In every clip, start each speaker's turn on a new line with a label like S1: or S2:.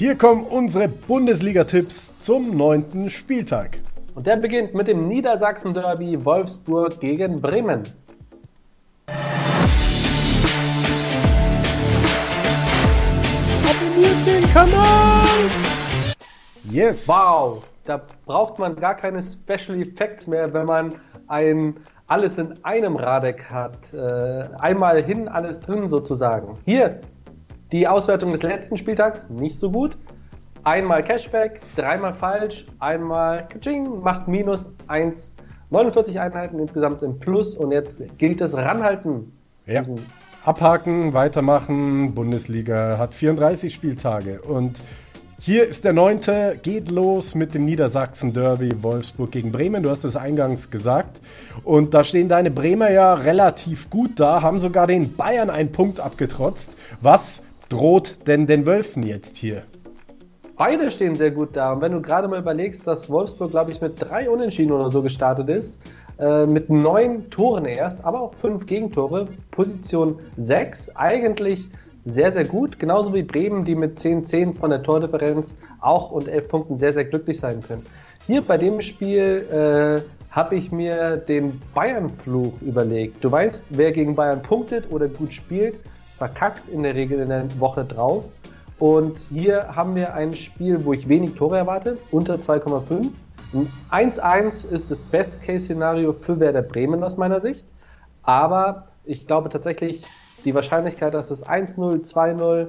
S1: Hier kommen unsere Bundesliga-Tipps zum neunten Spieltag.
S2: Und der beginnt mit dem Niedersachsen-Derby Wolfsburg gegen Bremen.
S1: Abonniert den Kanal!
S2: Yes! Wow! Da braucht man gar keine Special Effects mehr, wenn man ein alles in einem Radek hat. Äh, einmal hin, alles drin sozusagen. Hier die Auswertung des letzten Spieltags, nicht so gut. Einmal Cashback, dreimal falsch, einmal Kaching, macht minus 1, 49 Einheiten insgesamt im Plus und jetzt gilt es ranhalten.
S1: Ja. Abhaken, weitermachen. Bundesliga hat 34 Spieltage und hier ist der neunte, geht los mit dem Niedersachsen-Derby Wolfsburg gegen Bremen. Du hast es eingangs gesagt. Und da stehen deine Bremer ja relativ gut da, haben sogar den Bayern einen Punkt abgetrotzt. Was droht denn den Wölfen jetzt hier?
S2: Beide stehen sehr gut da. Und wenn du gerade mal überlegst, dass Wolfsburg, glaube ich, mit drei Unentschieden oder so gestartet ist, äh, mit neun Toren erst, aber auch fünf Gegentore, Position sechs, eigentlich sehr, sehr gut. Genauso wie Bremen, die mit 10-10 von der Tordifferenz auch und 11 Punkten sehr, sehr glücklich sein können. Hier bei dem Spiel äh, habe ich mir den Bayern-Fluch überlegt. Du weißt, wer gegen Bayern punktet oder gut spielt, verkackt in der Regel in der Woche drauf. Und hier haben wir ein Spiel, wo ich wenig Tore erwarte, unter 2,5. 1-1 ist das Best-Case-Szenario für Werder Bremen aus meiner Sicht. Aber ich glaube tatsächlich, die Wahrscheinlichkeit, dass es 1-0, 2-0,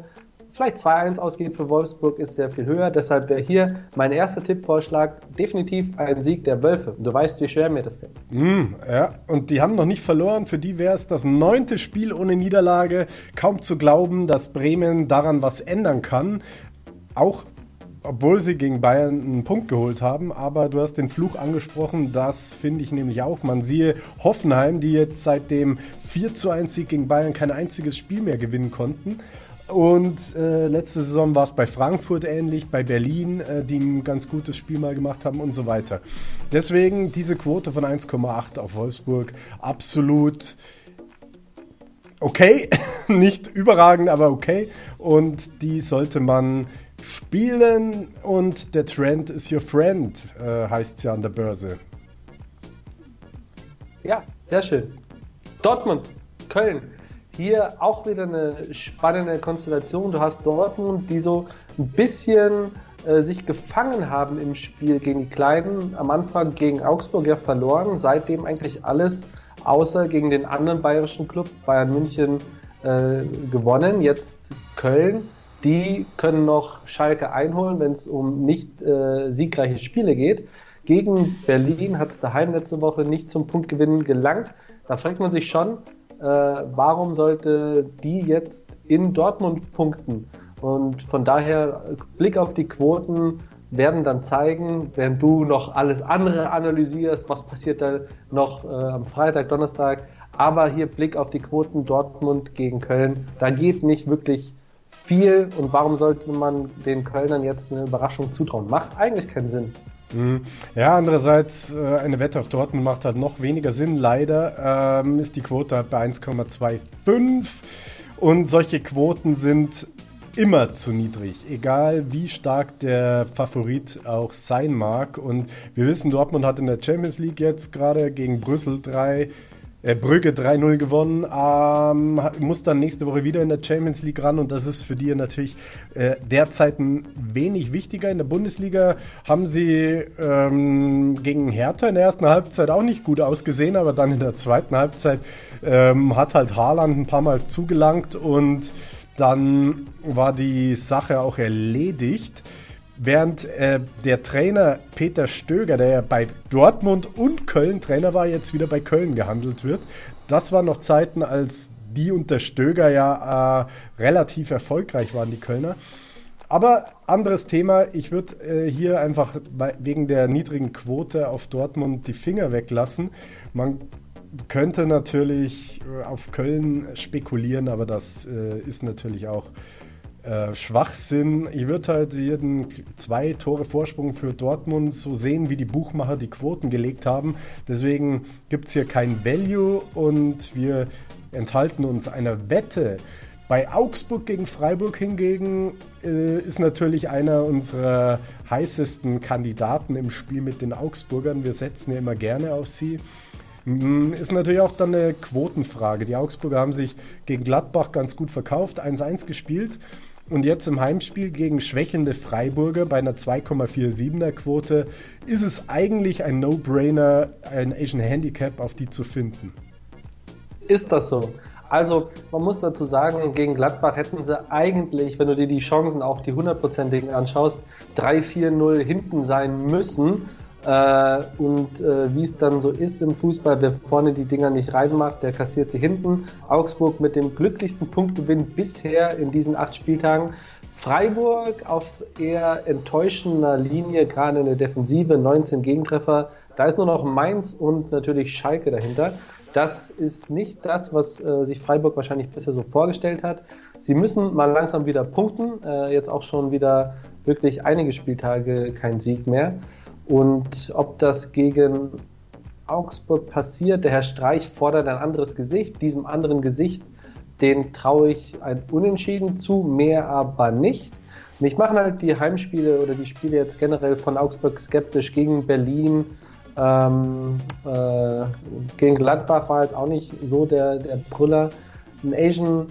S2: vielleicht 2-1 ausgeht für Wolfsburg, ist sehr viel höher. Deshalb wäre hier mein erster Tippvorschlag definitiv ein Sieg der Wölfe. Du weißt, wie schwer mir das fällt.
S1: Mm, ja, und die haben noch nicht verloren. Für die wäre es das neunte Spiel ohne Niederlage. Kaum zu glauben, dass Bremen daran was ändern kann. Auch obwohl sie gegen Bayern einen Punkt geholt haben. Aber du hast den Fluch angesprochen, das finde ich nämlich auch. Man siehe Hoffenheim, die jetzt seit dem 4 zu 1 Sieg gegen Bayern kein einziges Spiel mehr gewinnen konnten. Und äh, letzte Saison war es bei Frankfurt ähnlich, bei Berlin, äh, die ein ganz gutes Spiel mal gemacht haben und so weiter. Deswegen diese Quote von 1,8 auf Wolfsburg absolut okay, nicht überragend, aber okay. Und die sollte man Spielen und der Trend is your friend, äh, heißt es ja an der Börse.
S2: Ja, sehr schön. Dortmund, Köln. Hier auch wieder eine spannende Konstellation. Du hast Dortmund, die so ein bisschen äh, sich gefangen haben im Spiel gegen die Kleinen. Am Anfang gegen Augsburg ja verloren, seitdem eigentlich alles außer gegen den anderen bayerischen Club Bayern München äh, gewonnen. Jetzt Köln die können noch Schalke einholen, wenn es um nicht äh, siegreiche Spiele geht. Gegen Berlin hat es daheim letzte Woche nicht zum Punktgewinn gelangt. Da fragt man sich schon, äh, warum sollte die jetzt in Dortmund punkten? Und von daher, Blick auf die Quoten werden dann zeigen, während du noch alles andere analysierst, was passiert da noch äh, am Freitag, Donnerstag. Aber hier Blick auf die Quoten Dortmund gegen Köln. Da geht nicht wirklich viel und warum sollte man den Kölnern jetzt eine Überraschung zutrauen? Macht eigentlich keinen Sinn.
S1: Mhm. Ja, andererseits, äh, eine Wette auf Dortmund macht halt noch weniger Sinn. Leider ähm, ist die Quote halt bei 1,25 und solche Quoten sind immer zu niedrig, egal wie stark der Favorit auch sein mag. Und wir wissen, Dortmund hat in der Champions League jetzt gerade gegen Brüssel drei äh, Brügge 3-0 gewonnen, ähm, muss dann nächste Woche wieder in der Champions League ran und das ist für die natürlich äh, derzeit ein wenig wichtiger. In der Bundesliga haben sie ähm, gegen Hertha in der ersten Halbzeit auch nicht gut ausgesehen, aber dann in der zweiten Halbzeit ähm, hat halt Haaland ein paar Mal zugelangt und dann war die Sache auch erledigt. Während äh, der Trainer Peter Stöger, der ja bei Dortmund und Köln Trainer war, jetzt wieder bei Köln gehandelt wird. Das waren noch Zeiten, als die unter Stöger ja äh, relativ erfolgreich waren, die Kölner. Aber anderes Thema, ich würde äh, hier einfach wegen der niedrigen Quote auf Dortmund die Finger weglassen. Man könnte natürlich äh, auf Köln spekulieren, aber das äh, ist natürlich auch äh, Schwachsinn. Ich würde halt jeden zwei Tore Vorsprung für Dortmund so sehen, wie die Buchmacher die Quoten gelegt haben. Deswegen gibt es hier kein Value und wir enthalten uns einer Wette. Bei Augsburg gegen Freiburg hingegen äh, ist natürlich einer unserer heißesten Kandidaten im Spiel mit den Augsburgern. Wir setzen ja immer gerne auf sie. Mm, ist natürlich auch dann eine Quotenfrage. Die Augsburger haben sich gegen Gladbach ganz gut verkauft, 1-1 gespielt. Und jetzt im Heimspiel gegen schwächelnde Freiburger bei einer 2,47er Quote ist es eigentlich ein No-Brainer, ein Asian Handicap auf die zu finden.
S2: Ist das so? Also, man muss dazu sagen, gegen Gladbach hätten sie eigentlich, wenn du dir die Chancen auch die hundertprozentigen anschaust, 3-4-0 hinten sein müssen. Äh, und äh, wie es dann so ist im Fußball, wer vorne die Dinger nicht reinmacht, der kassiert sie hinten. Augsburg mit dem glücklichsten Punktgewinn bisher in diesen acht Spieltagen. Freiburg auf eher enttäuschender Linie, gerade in der Defensive, 19 Gegentreffer. Da ist nur noch Mainz und natürlich Schalke dahinter. Das ist nicht das, was äh, sich Freiburg wahrscheinlich bisher so vorgestellt hat. Sie müssen mal langsam wieder punkten. Äh, jetzt auch schon wieder wirklich einige Spieltage kein Sieg mehr. Und ob das gegen Augsburg passiert, der Herr Streich fordert ein anderes Gesicht. Diesem anderen Gesicht, den traue ich ein Unentschieden zu, mehr aber nicht. Mich machen halt die Heimspiele oder die Spiele jetzt generell von Augsburg skeptisch gegen Berlin. Ähm, äh, gegen Gladbach war jetzt auch nicht so der, der Brüller. Ein Asian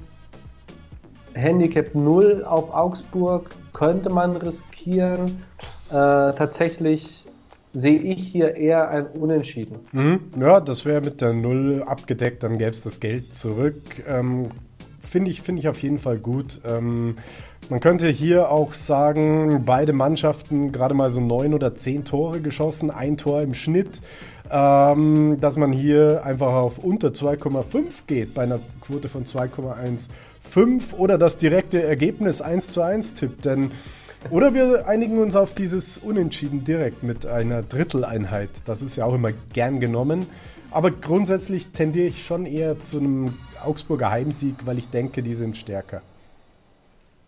S2: Handicap 0 auf Augsburg könnte man riskieren. Äh, tatsächlich sehe ich hier eher ein Unentschieden.
S1: Mhm. Ja, das wäre mit der Null abgedeckt, dann gäbe es das Geld zurück. Ähm, Finde ich, find ich auf jeden Fall gut. Ähm, man könnte hier auch sagen, beide Mannschaften gerade mal so neun oder zehn Tore geschossen, ein Tor im Schnitt. Ähm, dass man hier einfach auf unter 2,5 geht bei einer Quote von 2,15 oder das direkte Ergebnis 1 zu 1 tippt. Denn oder wir einigen uns auf dieses Unentschieden direkt mit einer Dritteleinheit. Das ist ja auch immer gern genommen. Aber grundsätzlich tendiere ich schon eher zu einem Augsburger Heimsieg, weil ich denke, die sind stärker.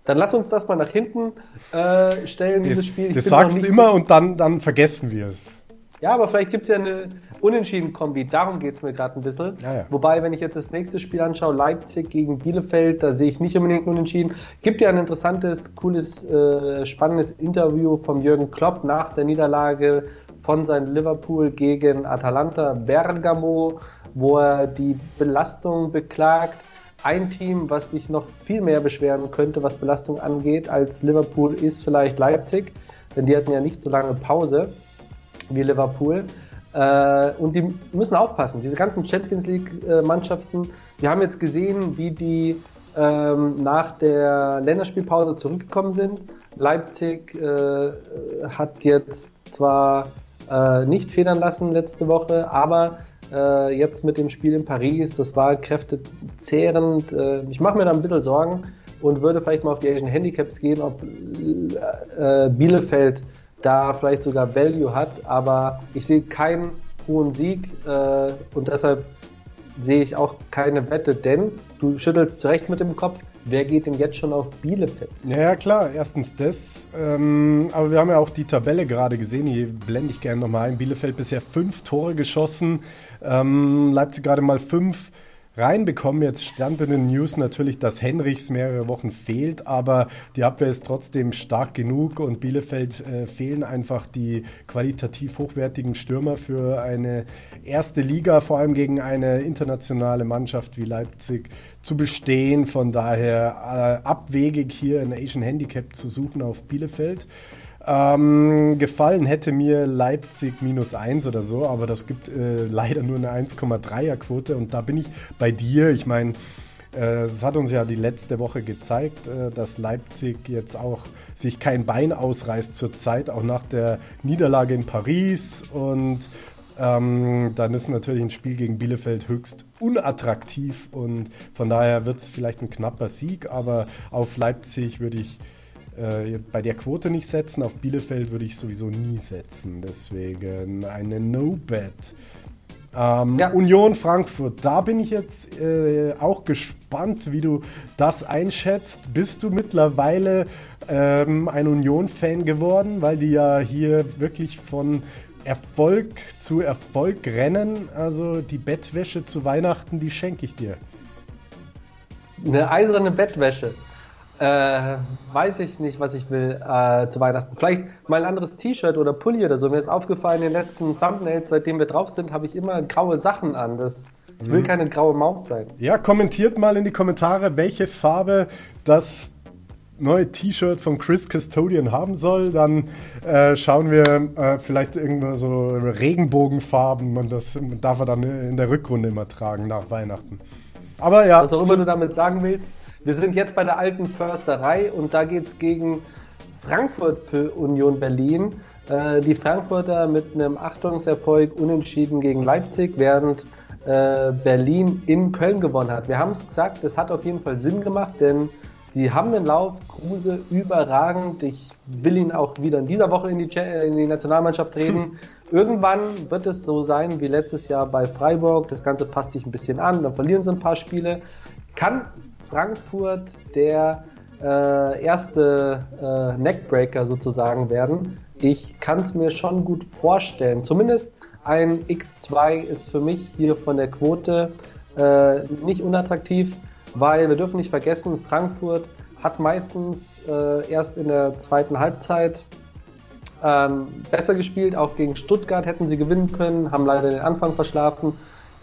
S2: Dann lass uns das mal nach hinten äh, stellen, dieses Spiel.
S1: Ich das sagst du immer und dann, dann vergessen wir es.
S2: Ja, aber vielleicht gibt es ja eine Unentschieden-Kombi. Darum geht es mir gerade ein bisschen. Ja, ja. Wobei, wenn ich jetzt das nächste Spiel anschaue, Leipzig gegen Bielefeld, da sehe ich nicht unbedingt Unentschieden. Gibt ja ein interessantes, cooles, äh, spannendes Interview von Jürgen Klopp nach der Niederlage von seinem Liverpool gegen Atalanta Bergamo, wo er die Belastung beklagt. Ein Team, was sich noch viel mehr beschweren könnte, was Belastung angeht, als Liverpool, ist vielleicht Leipzig, denn die hatten ja nicht so lange Pause wie Liverpool. Äh, und die müssen aufpassen. Diese ganzen Champions League-Mannschaften, wir haben jetzt gesehen, wie die ähm, nach der Länderspielpause zurückgekommen sind. Leipzig äh, hat jetzt zwar äh, nicht federn lassen letzte Woche, aber äh, jetzt mit dem Spiel in Paris, das war kräftezehrend. Äh, ich mache mir da ein bisschen Sorgen und würde vielleicht mal auf die Asian Handicaps gehen, ob äh, Bielefeld da vielleicht sogar Value hat, aber ich sehe keinen hohen Sieg äh, und deshalb sehe ich auch keine Wette, denn du schüttelst zurecht mit dem Kopf. Wer geht denn jetzt schon auf Bielefeld?
S1: Ja, klar, erstens das. Ähm, aber wir haben ja auch die Tabelle gerade gesehen, hier blende ich gerne nochmal ein. Bielefeld bisher fünf Tore geschossen, ähm, Leipzig gerade mal fünf reinbekommen. Jetzt stand in den News natürlich, dass Henrichs mehrere Wochen fehlt, aber die Abwehr ist trotzdem stark genug und Bielefeld äh, fehlen einfach die qualitativ hochwertigen Stürmer für eine erste Liga, vor allem gegen eine internationale Mannschaft wie Leipzig zu bestehen. Von daher äh, abwegig hier ein Asian Handicap zu suchen auf Bielefeld. Ähm, gefallen hätte mir Leipzig minus 1 oder so, aber das gibt äh, leider nur eine 1,3er Quote und da bin ich bei dir. Ich meine, äh, es hat uns ja die letzte Woche gezeigt, äh, dass Leipzig jetzt auch sich kein Bein ausreißt zur Zeit, auch nach der Niederlage in Paris und ähm, dann ist natürlich ein Spiel gegen Bielefeld höchst unattraktiv und von daher wird es vielleicht ein knapper Sieg, aber auf Leipzig würde ich äh, bei der Quote nicht setzen. Auf Bielefeld würde ich sowieso nie setzen. Deswegen eine No-Bet. Ähm, ja. Union Frankfurt, da bin ich jetzt äh, auch gespannt, wie du das einschätzt. Bist du mittlerweile ähm, ein Union-Fan geworden, weil die ja hier wirklich von Erfolg zu Erfolg rennen? Also die Bettwäsche zu Weihnachten, die schenke ich dir.
S2: eine eiserne Bettwäsche. Äh, weiß ich nicht, was ich will äh, zu Weihnachten. Vielleicht mal ein anderes T-Shirt oder Pulli oder so. Mir ist aufgefallen, in den letzten Thumbnails, seitdem wir drauf sind, habe ich immer graue Sachen an. Das, ich will mhm. keine graue Maus sein.
S1: Ja, kommentiert mal in die Kommentare, welche Farbe das neue T-Shirt von Chris Custodian haben soll. Dann äh, schauen wir äh, vielleicht irgendwo so Regenbogenfarben und das darf er dann in der Rückrunde immer tragen nach Weihnachten.
S2: Aber ja. Was auch immer du damit sagen willst. Wir sind jetzt bei der alten Försterei und da geht es gegen Frankfurt für Union Berlin. Äh, die Frankfurter mit einem Achtungserfolg unentschieden gegen Leipzig, während äh, Berlin in Köln gewonnen hat. Wir haben es gesagt, es hat auf jeden Fall Sinn gemacht, denn die haben den Lauf, Kruse überragend. Ich will ihn auch wieder in dieser Woche in die, in die Nationalmannschaft treten. Irgendwann wird es so sein wie letztes Jahr bei Freiburg. Das Ganze passt sich ein bisschen an, dann verlieren sie ein paar Spiele. Kann Frankfurt der äh, erste äh, Neckbreaker sozusagen werden. Ich kann es mir schon gut vorstellen. Zumindest ein X2 ist für mich hier von der Quote äh, nicht unattraktiv, weil wir dürfen nicht vergessen, Frankfurt hat meistens äh, erst in der zweiten Halbzeit ähm, besser gespielt. Auch gegen Stuttgart hätten sie gewinnen können, haben leider den Anfang verschlafen.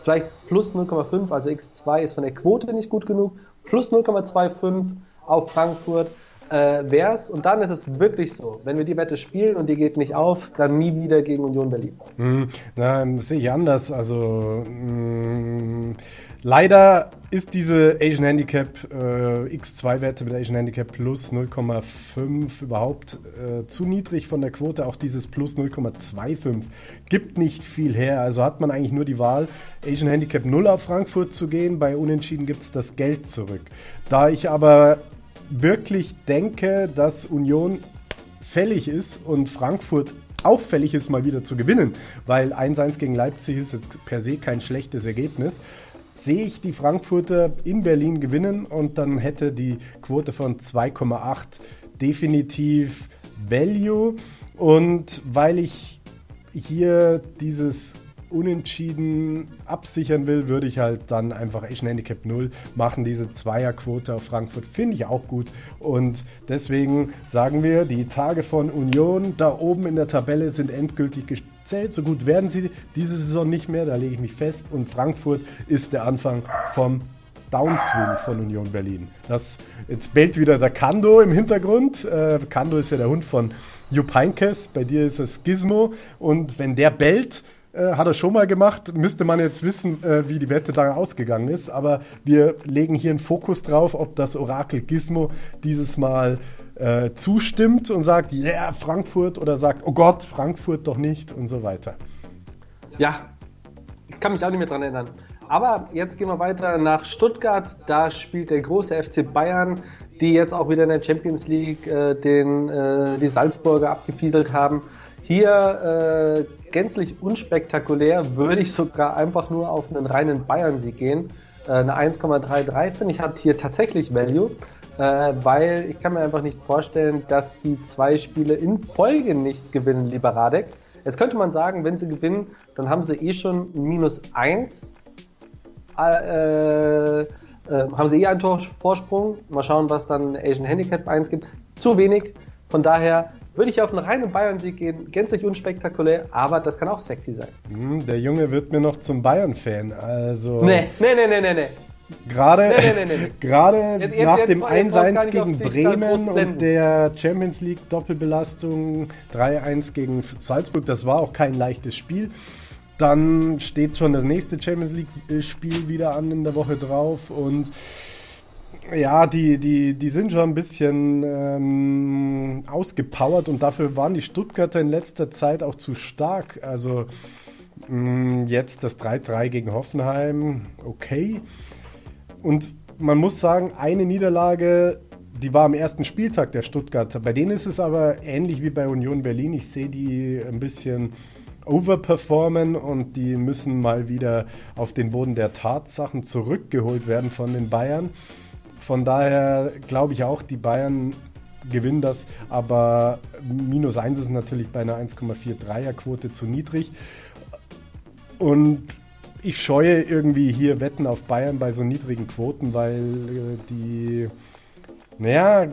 S2: Vielleicht plus 0,5, also X2 ist von der Quote nicht gut genug plus 0,25 auf Frankfurt äh, wär's. Und dann ist es wirklich so, wenn wir die Wette spielen und die geht nicht auf, dann nie wieder gegen Union Berlin.
S1: Hm, das sehe ich anders. Also mh, hm, leider ist diese Asian Handicap äh, X2-Wette mit Asian Handicap plus 0,5 überhaupt äh, zu niedrig von der Quote. Auch dieses plus 0,25 gibt nicht viel her. Also hat man eigentlich nur die Wahl, Asian Handicap 0 auf Frankfurt zu gehen. Bei Unentschieden gibt es das Geld zurück. Da ich aber wirklich denke, dass Union fällig ist und Frankfurt auch fällig ist, mal wieder zu gewinnen, weil 1-1 gegen Leipzig ist jetzt per se kein schlechtes Ergebnis, sehe ich die Frankfurter in Berlin gewinnen und dann hätte die Quote von 2,8 definitiv Value. Und weil ich hier dieses unentschieden absichern will, würde ich halt dann einfach Asian Handicap 0 machen. Diese Zweierquote auf Frankfurt finde ich auch gut. Und deswegen sagen wir, die Tage von Union da oben in der Tabelle sind endgültig gezählt. So gut werden sie diese Saison nicht mehr, da lege ich mich fest. Und Frankfurt ist der Anfang vom Downswing von Union Berlin. Das, jetzt bellt wieder der Kando im Hintergrund. Äh, Kando ist ja der Hund von Jupp Heynckes. Bei dir ist es Gizmo. Und wenn der bellt, äh, hat er schon mal gemacht. Müsste man jetzt wissen, äh, wie die Wette da ausgegangen ist. Aber wir legen hier einen Fokus drauf, ob das Orakel Gizmo dieses Mal äh, zustimmt und sagt, ja, yeah, Frankfurt oder sagt, oh Gott, Frankfurt doch nicht und so weiter.
S2: Ja, ich kann mich auch nicht mehr dran erinnern. Aber jetzt gehen wir weiter nach Stuttgart. Da spielt der große FC Bayern, die jetzt auch wieder in der Champions League äh, den, äh, die Salzburger abgefieselt haben. Hier gänzlich unspektakulär, würde ich sogar einfach nur auf einen reinen Bayern-Sieg gehen. Äh, eine 1,33 finde ich hat hier tatsächlich Value, äh, weil ich kann mir einfach nicht vorstellen, dass die zwei Spiele in Folge nicht gewinnen, lieber Radek. Jetzt könnte man sagen, wenn sie gewinnen, dann haben sie eh schon minus 1. Äh, äh, haben sie eh einen Torvorsprung. Mal schauen, was dann Asian Handicap 1 gibt. Zu wenig. Von daher würde ich auf einen reinen Bayern-Sieg gehen. Gänzlich unspektakulär, aber das kann auch sexy sein.
S1: Hm, der Junge wird mir noch zum Bayern-Fan. Also.
S2: Nee, nee, nee, nee, nee, nee.
S1: Gerade, nee, nee, nee, gerade jetzt, nach jetzt, dem 1-1 gegen Bremen und der Champions League Doppelbelastung 3-1 gegen Salzburg, das war auch kein leichtes Spiel. Dann steht schon das nächste Champions League Spiel wieder an in der Woche drauf und ja, die, die, die sind schon ein bisschen ähm, ausgepowert und dafür waren die Stuttgarter in letzter Zeit auch zu stark. Also mh, mm, jetzt das 3-3 gegen Hoffenheim, okay. Und man muss sagen, eine Niederlage, die war am ersten Spieltag der Stuttgarter. Bei denen ist es aber ähnlich wie bei Union Berlin. Ich sehe die ein bisschen overperformen und die müssen mal wieder auf den Boden der Tatsachen zurückgeholt werden von den Bayern. Von daher glaube ich auch, die Bayern gewinnen das, aber minus 1 ist natürlich bei einer 1,43er Quote zu niedrig. Und ich scheue irgendwie hier Wetten auf Bayern bei so niedrigen Quoten, weil äh, die, naja, äh,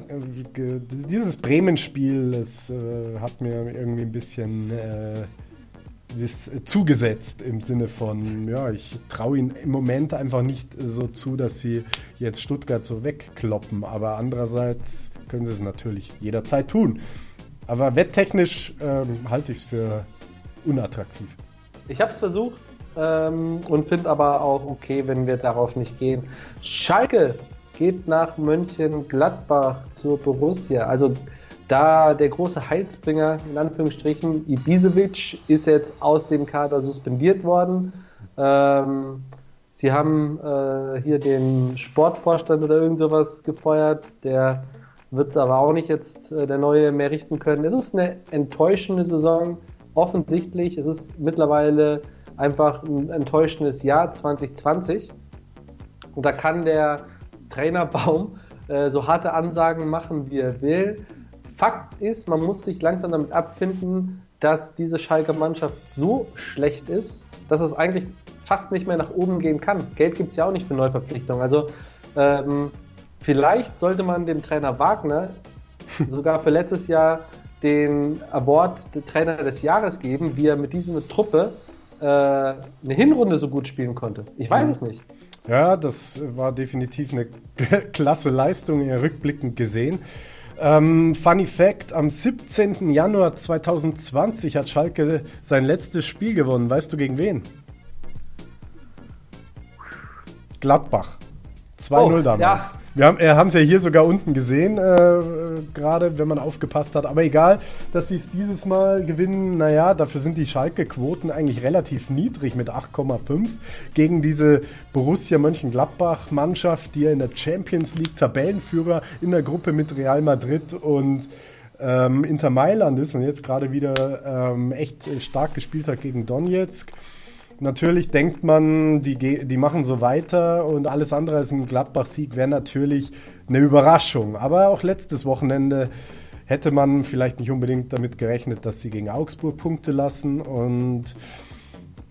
S1: dieses Bremen-Spiel, das äh, hat mir irgendwie ein bisschen äh, das zugesetzt im Sinne von, ja, ich traue ihnen im Moment einfach nicht so zu, dass sie jetzt Stuttgart so wegkloppen, aber andererseits können sie es natürlich jederzeit tun. Aber wetttechnisch ähm, halte ich es für unattraktiv.
S2: Ich habe es versucht ähm, und finde aber auch okay, wenn wir darauf nicht gehen. Schalke geht nach Mönchengladbach zur Borussia. Also da der große Heilsbringer, in Anführungsstrichen, Ibisevic, ist jetzt aus dem Kader suspendiert worden. Ähm, sie haben äh, hier den Sportvorstand oder irgend sowas gefeuert, der wird es aber auch nicht jetzt äh, der Neue mehr richten können. Es ist eine enttäuschende Saison, offensichtlich. Es ist mittlerweile einfach ein enttäuschendes Jahr 2020. Und da kann der Trainerbaum äh, so harte Ansagen machen, wie er will. Fakt ist, man muss sich langsam damit abfinden, dass diese Schalker Mannschaft so schlecht ist, dass es eigentlich fast nicht mehr nach oben gehen kann. Geld gibt es ja auch nicht für Neuverpflichtungen. Also ähm, vielleicht sollte man dem Trainer Wagner sogar für letztes Jahr den Award Trainer des Jahres geben, wie er mit dieser Truppe äh, eine Hinrunde so gut spielen konnte. Ich weiß mhm. es nicht.
S1: Ja, das war definitiv eine klasse Leistung, rückblickend gesehen. Ähm, Funny Fact: Am 17. Januar 2020 hat Schalke sein letztes Spiel gewonnen. Weißt du gegen wen? Gladbach. 2-0 oh, damals. Ja, wir haben äh, es ja hier sogar unten gesehen, äh, gerade wenn man aufgepasst hat. Aber egal, dass sie es dieses Mal gewinnen, naja, dafür sind die Schalke-Quoten eigentlich relativ niedrig mit 8,5 gegen diese Borussia Mönchengladbach-Mannschaft, die ja in der Champions League Tabellenführer in der Gruppe mit Real Madrid und ähm, Inter Mailand ist und jetzt gerade wieder ähm, echt stark gespielt hat gegen Donetsk. Natürlich denkt man, die, die machen so weiter und alles andere als ein Gladbach-Sieg wäre natürlich eine Überraschung. Aber auch letztes Wochenende hätte man vielleicht nicht unbedingt damit gerechnet, dass sie gegen Augsburg Punkte lassen. Und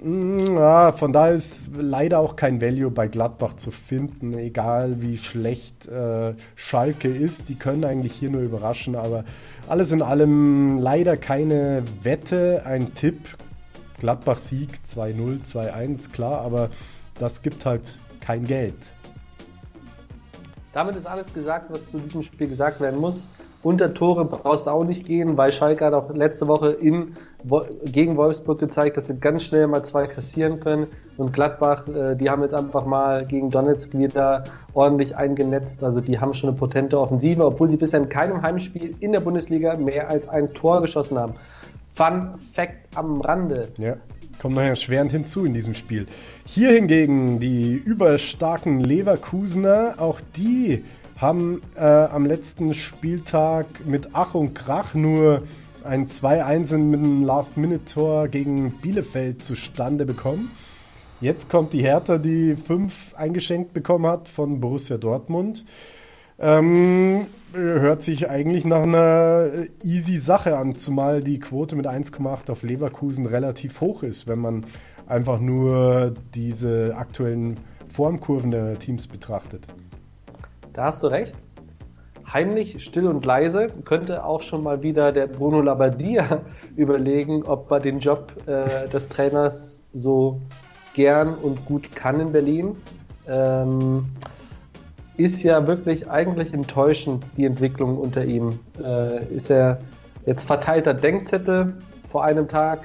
S1: mm, ja, von daher ist leider auch kein Value bei Gladbach zu finden, egal wie schlecht äh, Schalke ist. Die können eigentlich hier nur überraschen, aber alles in allem leider keine Wette. Ein Tipp Gladbach-Sieg 2-0, 2-1, klar, aber das gibt halt kein Geld.
S2: Damit ist alles gesagt, was zu diesem Spiel gesagt werden muss. Unter Tore brauchst du auch nicht gehen, weil Schalke hat auch letzte Woche in, gegen Wolfsburg gezeigt, dass sie ganz schnell mal zwei kassieren können. Und Gladbach, äh, die haben jetzt einfach mal gegen Donetsk wieder ordentlich eingenetzt. Also die haben schon eine potente Offensive, obwohl sie bisher in keinem Heimspiel in der Bundesliga mehr als ein Tor geschossen haben. Fun Fact am Rande.
S1: Ja, kommt noch erschwerend hinzu in diesem Spiel. Hier hingegen die überstarken Leverkusener, auch die haben äh, am letzten Spieltag mit Ach und Krach nur ein 2-1 mit einem Last-Minute-Tor gegen Bielefeld zustande bekommen. Jetzt kommt die Hertha, die 5 eingeschenkt bekommen hat von Borussia Dortmund. Ähm, hört sich eigentlich nach einer easy Sache an, zumal die Quote mit 1,8 auf Leverkusen relativ hoch ist, wenn man einfach nur diese aktuellen Formkurven der Teams betrachtet.
S2: Da hast du recht. Heimlich, still und leise könnte auch schon mal wieder der Bruno Labbadia überlegen, ob er den Job äh, des Trainers so gern und gut kann in Berlin. Ähm, ist ja wirklich eigentlich enttäuschend, die Entwicklung unter ihm. Äh, ist er jetzt verteilter Denkzettel vor einem Tag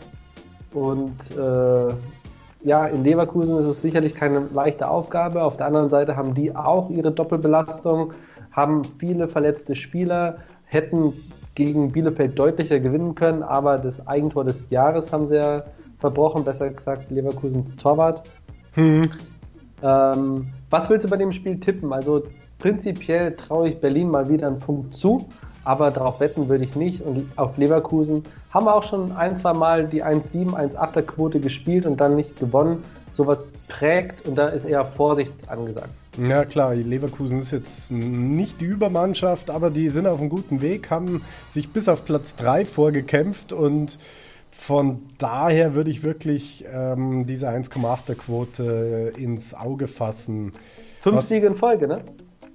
S2: und äh, ja, in Leverkusen ist es sicherlich keine leichte Aufgabe. Auf der anderen Seite haben die auch ihre Doppelbelastung, haben viele verletzte Spieler, hätten gegen Bielefeld deutlicher gewinnen können, aber das Eigentor des Jahres haben sie ja verbrochen, besser gesagt Leverkusens Torwart. Hm. Ähm, was willst du bei dem Spiel tippen? Also prinzipiell traue ich Berlin mal wieder einen Punkt zu, aber darauf wetten würde ich nicht. Und auf Leverkusen haben wir auch schon ein, zwei Mal die 1,7, 1,8er Quote gespielt und dann nicht gewonnen. Sowas prägt und da ist eher Vorsicht angesagt.
S1: Ja klar, Leverkusen ist jetzt nicht die Übermannschaft, aber die sind auf einem guten Weg, haben sich bis auf Platz 3 vorgekämpft und von daher würde ich wirklich ähm, diese 1,8er Quote ins Auge fassen.
S2: Fünf was, Siege in Folge, ne?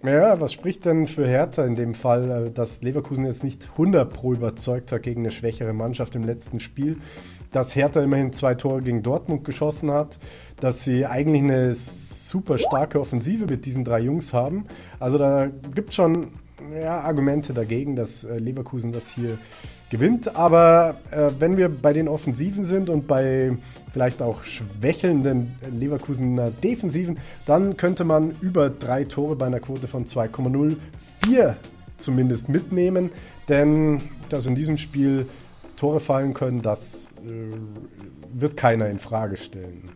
S1: Ja, was spricht denn für Hertha in dem Fall, äh, dass Leverkusen jetzt nicht 100 pro überzeugt hat gegen eine schwächere Mannschaft im letzten Spiel? Dass Hertha immerhin zwei Tore gegen Dortmund geschossen hat, dass sie eigentlich eine super starke Offensive mit diesen drei Jungs haben. Also da gibt es schon ja, Argumente dagegen, dass äh, Leverkusen das hier gewinnt. Aber äh, wenn wir bei den Offensiven sind und bei vielleicht auch schwächelnden Leverkusener Defensiven, dann könnte man über drei Tore bei einer Quote von 2,04 zumindest mitnehmen. Denn dass in diesem Spiel Tore fallen können, das äh, wird keiner in Frage stellen.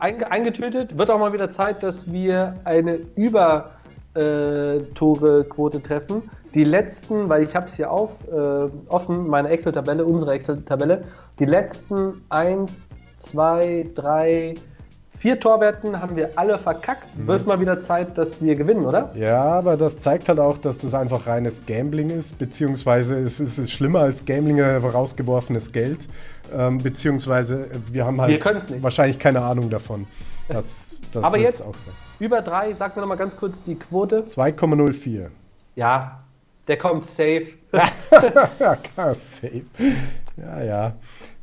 S2: Eingetötet wird auch mal wieder Zeit, dass wir eine über äh, Tore-Quote treffen. Die letzten, weil ich habe es hier auf, äh, offen, meine Excel-Tabelle, unsere Excel-Tabelle, die letzten 1, 2, 3, vier Torwerten haben wir alle verkackt. Mhm. Wird mal wieder Zeit, dass wir gewinnen, oder?
S1: Ja, aber das zeigt halt auch, dass das einfach reines Gambling ist, beziehungsweise es ist schlimmer als Gambling rausgeworfenes Geld, ähm, beziehungsweise wir haben halt wir wahrscheinlich keine Ahnung davon. Das,
S2: das aber jetzt auch sein. Über drei, sag mir noch mal ganz kurz die Quote.
S1: 2,04.
S2: Ja, der kommt safe.
S1: ja, klar, safe. Ja, ja.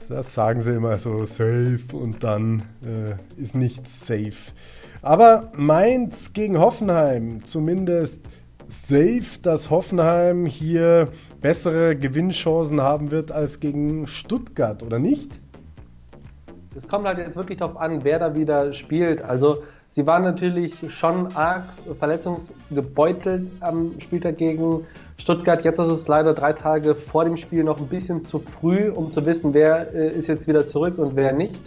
S1: Das sagen sie immer so safe und dann äh, ist nichts safe. Aber Mainz gegen Hoffenheim, zumindest safe, dass Hoffenheim hier bessere Gewinnchancen haben wird als gegen Stuttgart, oder nicht?
S2: Es kommt halt jetzt wirklich darauf an, wer da wieder spielt. Also Sie waren natürlich schon arg verletzungsgebeutelt am Spieltag gegen Stuttgart. Jetzt ist es leider drei Tage vor dem Spiel noch ein bisschen zu früh, um zu wissen, wer äh, ist jetzt wieder zurück und wer nicht.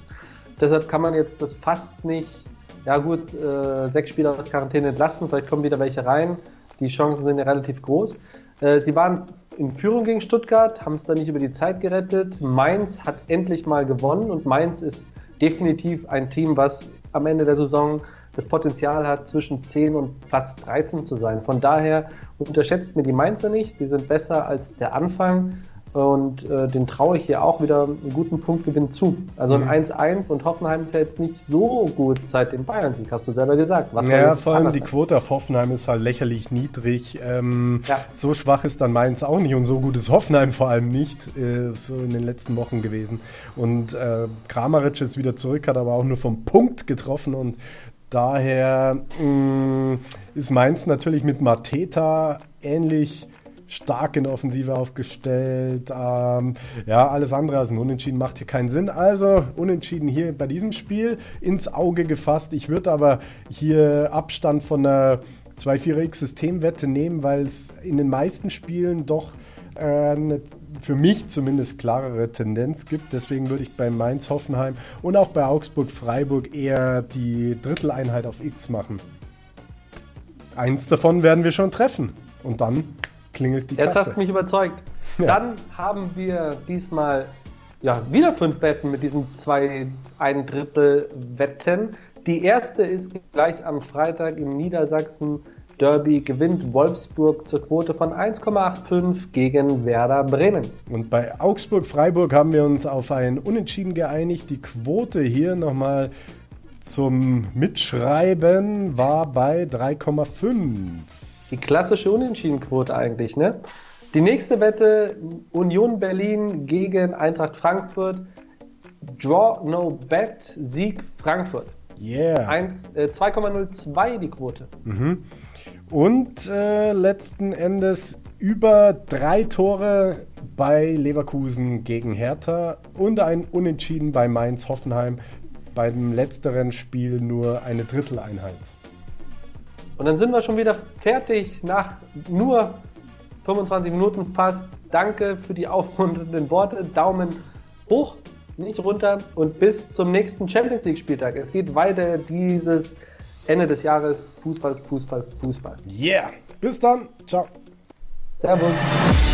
S2: Deshalb kann man jetzt das fast nicht, ja gut, äh, sechs Spieler aus Quarantäne entlassen, vielleicht kommen wieder welche rein. Die Chancen sind ja relativ groß. Äh, sie waren in Führung gegen Stuttgart, haben es dann nicht über die Zeit gerettet. Mainz hat endlich mal gewonnen und Mainz ist definitiv ein Team, was am Ende der Saison das Potenzial hat, zwischen 10 und Platz 13 zu sein. Von daher unterschätzt mir die Mainzer nicht. Die sind besser als der Anfang. Und äh, den traue ich hier auch wieder einen guten Punktgewinn zu. Also ein 1-1 mhm. und Hoffenheim ist ja jetzt nicht so gut seit dem Bayern-Sieg, hast du selber gesagt.
S1: Was ja, vor allem die Quote auf Hoffenheim ist halt lächerlich niedrig. Ähm, ja. So schwach ist dann Mainz auch nicht und so gut ist Hoffenheim vor allem nicht, äh, so in den letzten Wochen gewesen. Und äh, Kramaric ist wieder zurück, hat aber auch nur vom Punkt getroffen und daher mh, mm, ist Mainz natürlich mit Mateta ähnlich stark in der Offensive aufgestellt. Ähm, ja, alles andere als ein Unentschieden macht hier keinen Sinn. Also Unentschieden hier bei diesem Spiel ins Auge gefasst. Ich würde aber hier Abstand von einer 2-4x-Systemwette nehmen, weil es in den meisten Spielen doch äh, eine für mich zumindest klarere Tendenz gibt. Deswegen würde ich bei Mainz Hoffenheim und auch bei Augsburg Freiburg eher die Dritteleinheit auf X machen. Eins davon werden wir schon treffen. Und dann klingelt die
S2: Jetzt Kasse. Hast du mich überzeugt. Ja. Dann haben wir diesmal ja, wieder fünf Wetten mit diesen zwei ein Drittel Wetten. Die erste ist gleich am Freitag im Niedersachsen Derby gewinnt Wolfsburg zur Quote von 1,85 gegen Werder Bremen.
S1: Und bei Augsburg-Freiburg haben wir uns auf ein Unentschieden geeinigt. Die Quote hier nochmal zum Mitschreiben war bei 3,5.
S2: Die klassische Unentschiedenquote eigentlich, ne? Die nächste Wette, Union Berlin gegen Eintracht Frankfurt. Draw no bet, Sieg Frankfurt.
S1: Yeah.
S2: Äh, 2,02 die Quote.
S1: Mhm. Und äh, letzten Endes über drei Tore bei Leverkusen gegen Hertha und ein Unentschieden bei Mainz Hoffenheim. Beim letzteren Spiel nur eine Dritteleinheit.
S2: Und dann sind wir schon wieder fertig nach nur 25 Minuten fast. Danke für die aufmunternden Worte. Daumen hoch, nicht runter und bis zum nächsten Champions League Spieltag. Es geht weiter dieses Ende des Jahres. Fußball, Fußball, Fußball.
S1: Yeah. Bis dann. Ciao.
S2: Servus.